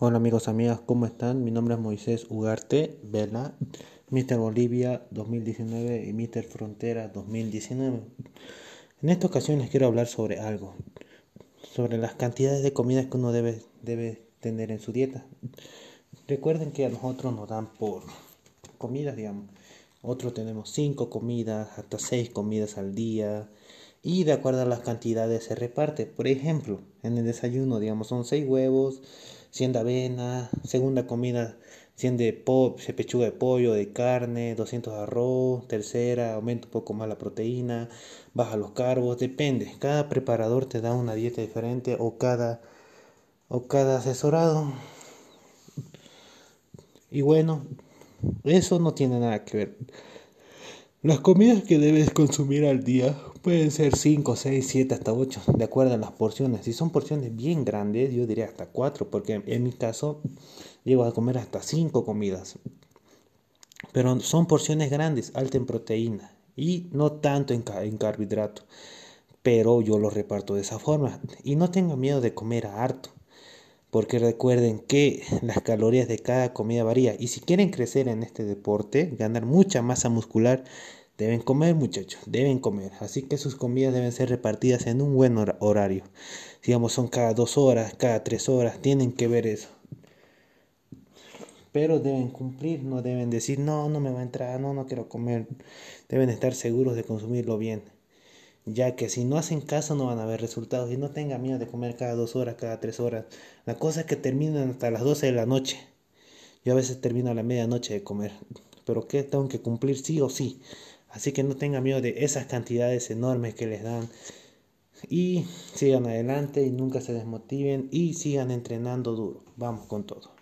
Hola amigos, amigas, ¿cómo están? Mi nombre es Moisés Ugarte Vela, Mr. Bolivia 2019 y Mr. Frontera 2019. En esta ocasión les quiero hablar sobre algo, sobre las cantidades de comidas que uno debe, debe tener en su dieta. Recuerden que a nosotros nos dan por comidas, digamos. Otros tenemos 5 comidas, hasta 6 comidas al día. Y de acuerdo a las cantidades se reparte. Por ejemplo, en el desayuno, digamos, son 6 huevos, 100 de avena, segunda comida 100 de pechuga de pollo, de carne, 200 de arroz, tercera aumenta un poco más la proteína, baja los carbos, depende. Cada preparador te da una dieta diferente o cada o cada asesorado. Y bueno, eso no tiene nada que ver. Las comidas que debes consumir al día pueden ser 5, 6, 7, hasta 8, de acuerdo a las porciones. Si son porciones bien grandes, yo diría hasta 4, porque en mi caso llego a comer hasta 5 comidas. Pero son porciones grandes, alta en proteína y no tanto en, en carbohidrato. Pero yo lo reparto de esa forma. Y no tengo miedo de comer harto porque recuerden que las calorías de cada comida varía y si quieren crecer en este deporte, ganar mucha masa muscular, deben comer muchachos, deben comer, así que sus comidas deben ser repartidas en un buen horario, digamos son cada dos horas, cada tres horas, tienen que ver eso. Pero deben cumplir, no deben decir, no, no me va a entrar, no, no quiero comer. Deben estar seguros de consumirlo bien ya que si no hacen caso no van a ver resultados y no tengan miedo de comer cada dos horas, cada tres horas. La cosa es que terminan hasta las 12 de la noche. Yo a veces termino a la medianoche de comer, pero que tengo que cumplir sí o sí. Así que no tengan miedo de esas cantidades enormes que les dan. Y sigan adelante y nunca se desmotiven y sigan entrenando duro. Vamos con todo.